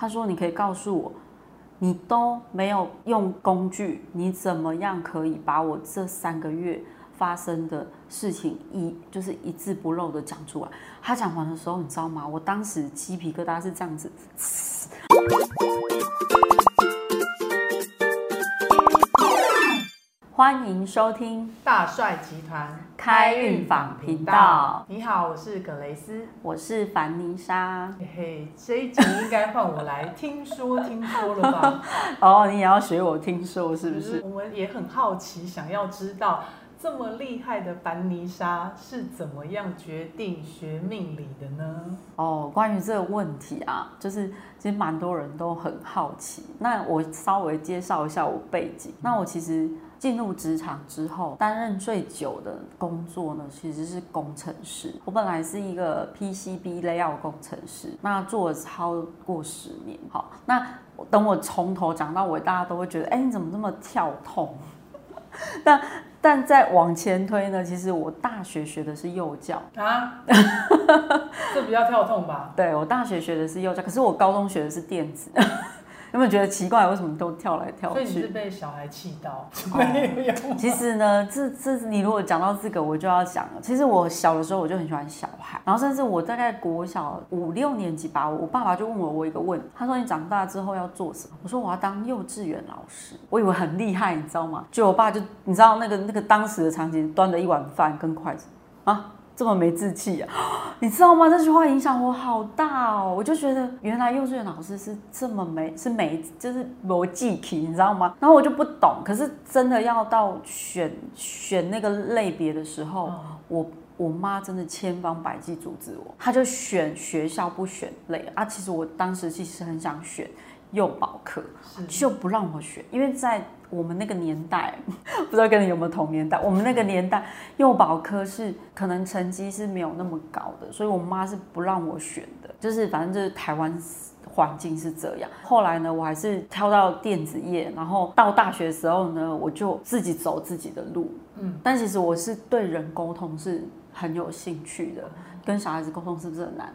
他说：“你可以告诉我，你都没有用工具，你怎么样可以把我这三个月发生的事情一就是一字不漏的讲出来？”他讲完的时候，你知道吗？我当时鸡皮疙瘩是这样子。欢迎收听大帅集团开运坊频道。你好，我是葛雷斯，我是凡妮莎。嘿嘿，这一集应该换我来听说听说了吧？哦，你也要学我听说是不是？我们也很好奇，想要知道这么厉害的凡妮莎是怎么样决定学命理的呢？哦，关于这个问题啊，就是其实蛮多人都很好奇。那我稍微介绍一下我背景。那我其实。进入职场之后，担任最久的工作呢，其实是工程师。我本来是一个 PCB layout 工程师，那做了超过十年。好，那等我从头讲到尾，大家都会觉得，哎，你怎么这么跳痛？但但再往前推呢，其实我大学学的是幼教啊，这比较跳痛吧？对我大学学的是幼教，可是我高中学的是电子。有没有觉得奇怪？为什么都跳来跳去？所以你是被小孩气到？其实呢，这这你如果讲到这个，我就要讲了。其实我小的时候我就很喜欢小孩，然后甚至我大概国小五六年级吧，我爸爸就问我我一个问，他说你长大之后要做什么？我说我要当幼稚园老师。我以为很厉害，你知道吗？就我爸就你知道那个那个当时的场景，端着一碗饭跟筷子啊。这么没志气啊！你知道吗？这句话影响我好大哦。我就觉得原来幼稚园老师是这么没，是没，就是逻辑题，你知道吗？然后我就不懂。可是真的要到选选那个类别的时候，我我妈真的千方百计阻止我，她就选学校不选类啊。其实我当时其实很想选幼保科，就不让我选，因为在。我们那个年代，不知道跟你有没有同年代。我们那个年代，幼保科是可能成绩是没有那么高的，所以我妈是不让我选的。就是反正就是台湾环境是这样。后来呢，我还是挑到电子业，然后到大学的时候呢，我就自己走自己的路。嗯，但其实我是对人沟通是很有兴趣的。跟小孩子沟通是不是很难？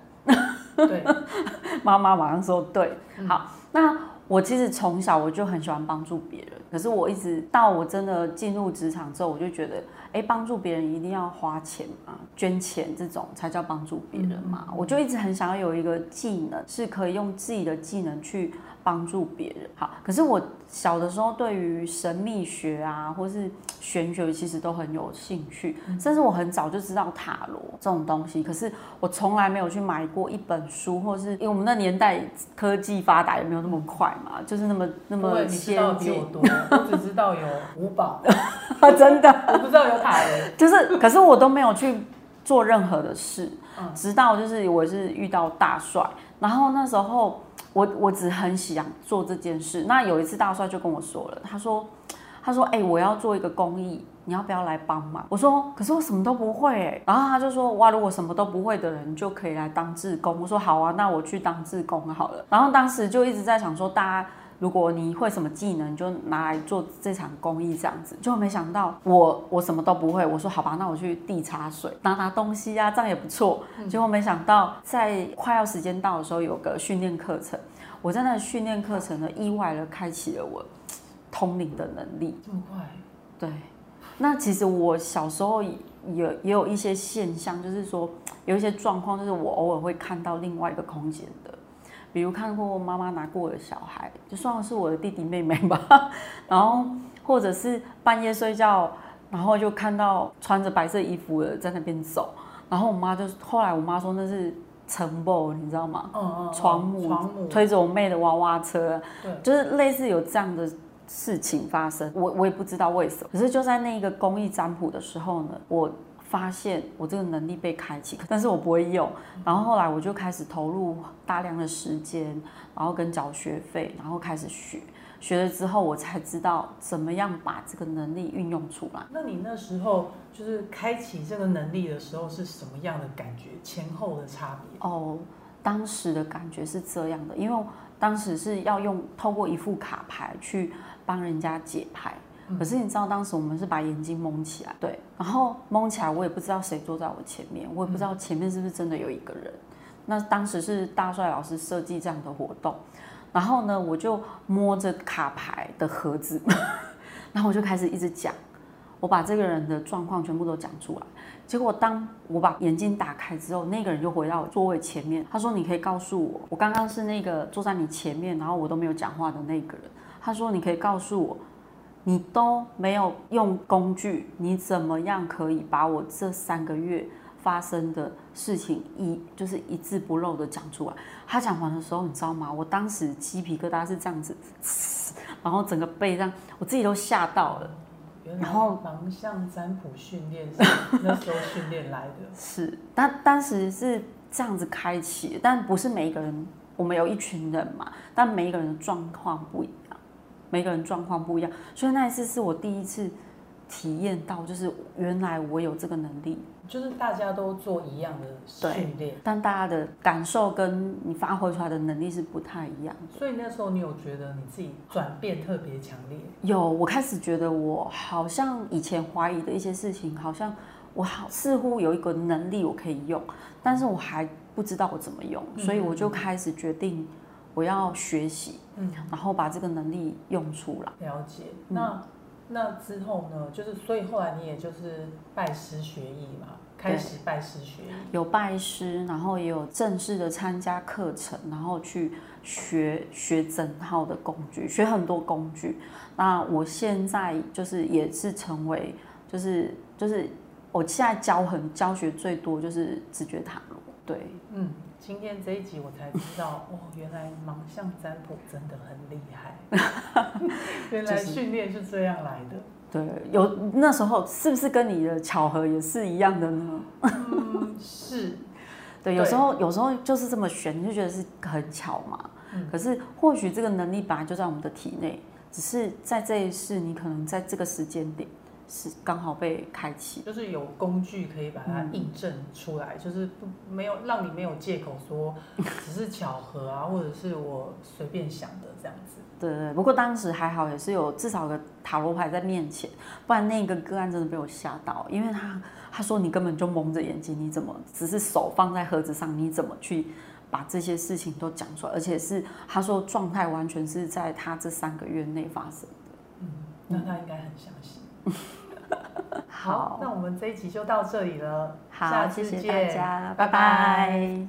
对，妈妈马上说对。好，那。我其实从小我就很喜欢帮助别人，可是我一直到我真的进入职场之后，我就觉得，哎，帮助别人一定要花钱嘛，捐钱这种才叫帮助别人嘛。我就一直很想要有一个技能，是可以用自己的技能去。帮助别人好，可是我小的时候对于神秘学啊，或是玄学，其实都很有兴趣，甚至我很早就知道塔罗这种东西。可是我从来没有去买过一本书，或是因为我们那年代科技发达也没有那么快嘛，就是那么那么先进。我只知道有五宝，真的，我不知道有塔罗。就是，可是我都没有去做任何的事，直到就是我是遇到大帅，然后那时候。我我只很想做这件事。那有一次大帅就跟我说了，他说，他说，哎，我要做一个公益，你要不要来帮忙？我说，可是我什么都不会哎。然后他就说，哇，如果什么都不会的人就可以来当志工。我说好啊，那我去当志工好了。然后当时就一直在想说，大家。如果你会什么技能，就拿来做这场公益这样子，就没想到我我什么都不会。我说好吧，那我去递茶水，拿拿东西啊，这样也不错。结果没想到在快要时间到的时候，有个训练课程，我在那训练课程呢，意外的开启了我通灵的能力。这么快？对。那其实我小时候也也有一些现象，就是说有一些状况，就是我偶尔会看到另外一个空间的。比如看过妈妈拿过我的小孩，就算是我的弟弟妹妹吧。然后或者是半夜睡觉，然后就看到穿着白色衣服的在那边走。然后我妈就后来我妈说那是城堡，你知道吗？嗯嗯。床母推着我妹的娃娃车，对，就是类似有这样的事情发生。我我也不知道为什么。可是就在那个公益占卜的时候呢，我。发现我这个能力被开启，但是我不会用。然后后来我就开始投入大量的时间，然后跟缴学费，然后开始学。学了之后，我才知道怎么样把这个能力运用出来。那你那时候就是开启这个能力的时候是什么样的感觉？前后的差别？哦，当时的感觉是这样的，因为当时是要用透过一副卡牌去帮人家解牌。可是你知道，当时我们是把眼睛蒙起来，对，然后蒙起来，我也不知道谁坐在我前面，我也不知道前面是不是真的有一个人。那当时是大帅老师设计这样的活动，然后呢，我就摸着卡牌的盒子，然后我就开始一直讲，我把这个人的状况全部都讲出来。结果当我把眼睛打开之后，那个人就回到座位前面，他说：“你可以告诉我，我刚刚是那个坐在你前面，然后我都没有讲话的那个人。”他说：“你可以告诉我，你都没有用工具，你怎么样可以把我这三个月发生的事情一就是一字不漏的讲出来？”他讲完的时候，你知道吗？我当时鸡皮疙瘩是这样子，然后整个背上，我自己都吓到了。然后盲象占卜训练是那时候训练来的，是，但当时是这样子开启，但不是每一个人，我们有一群人嘛，但每一个人的状况不一样，每个人状况不一样，所以那一次是我第一次体验到，就是原来我有这个能力。就是大家都做一样的训练，但大家的感受跟你发挥出来的能力是不太一样。所以那时候你有觉得你自己转变特别强烈？有，我开始觉得我好像以前怀疑的一些事情，好像我好似乎有一个能力我可以用，但是我还不知道我怎么用，所以我就开始决定我要学习，嗯，然后把这个能力用出来。了解，那。那之后呢？就是所以后来你也就是拜师学艺嘛，开始拜师学艺。有拜师，然后也有正式的参加课程，然后去学学整套的工具，学很多工具。那我现在就是也是成为，就是就是我现在教很教学最多就是直觉塔罗。对，嗯。今天这一集我才知道，哦，原来盲象占卜真的很厉害，原来训练是这样来的。对，有那时候是不是跟你的巧合也是一样的呢？嗯，是。对，有时候有时候就是这么玄，你就觉得是很巧嘛。嗯。可是或许这个能力本来就在我们的体内，只是在这一世，你可能在这个时间点。是刚好被开启，就是有工具可以把它印证出来，就是不没有让你没有借口说 只是巧合啊，或者是我随便想的这样子。对对，不过当时还好，也是有至少个塔罗牌在面前，不然那个个案真的被我吓到，因为他他说你根本就蒙着眼睛，你怎么只是手放在盒子上，你怎么去把这些事情都讲出来？而且是他说状态完全是在他这三个月内发生的。嗯，那他应该很相信。好，那我们这一集就到这里了。好，谢谢大家，拜拜。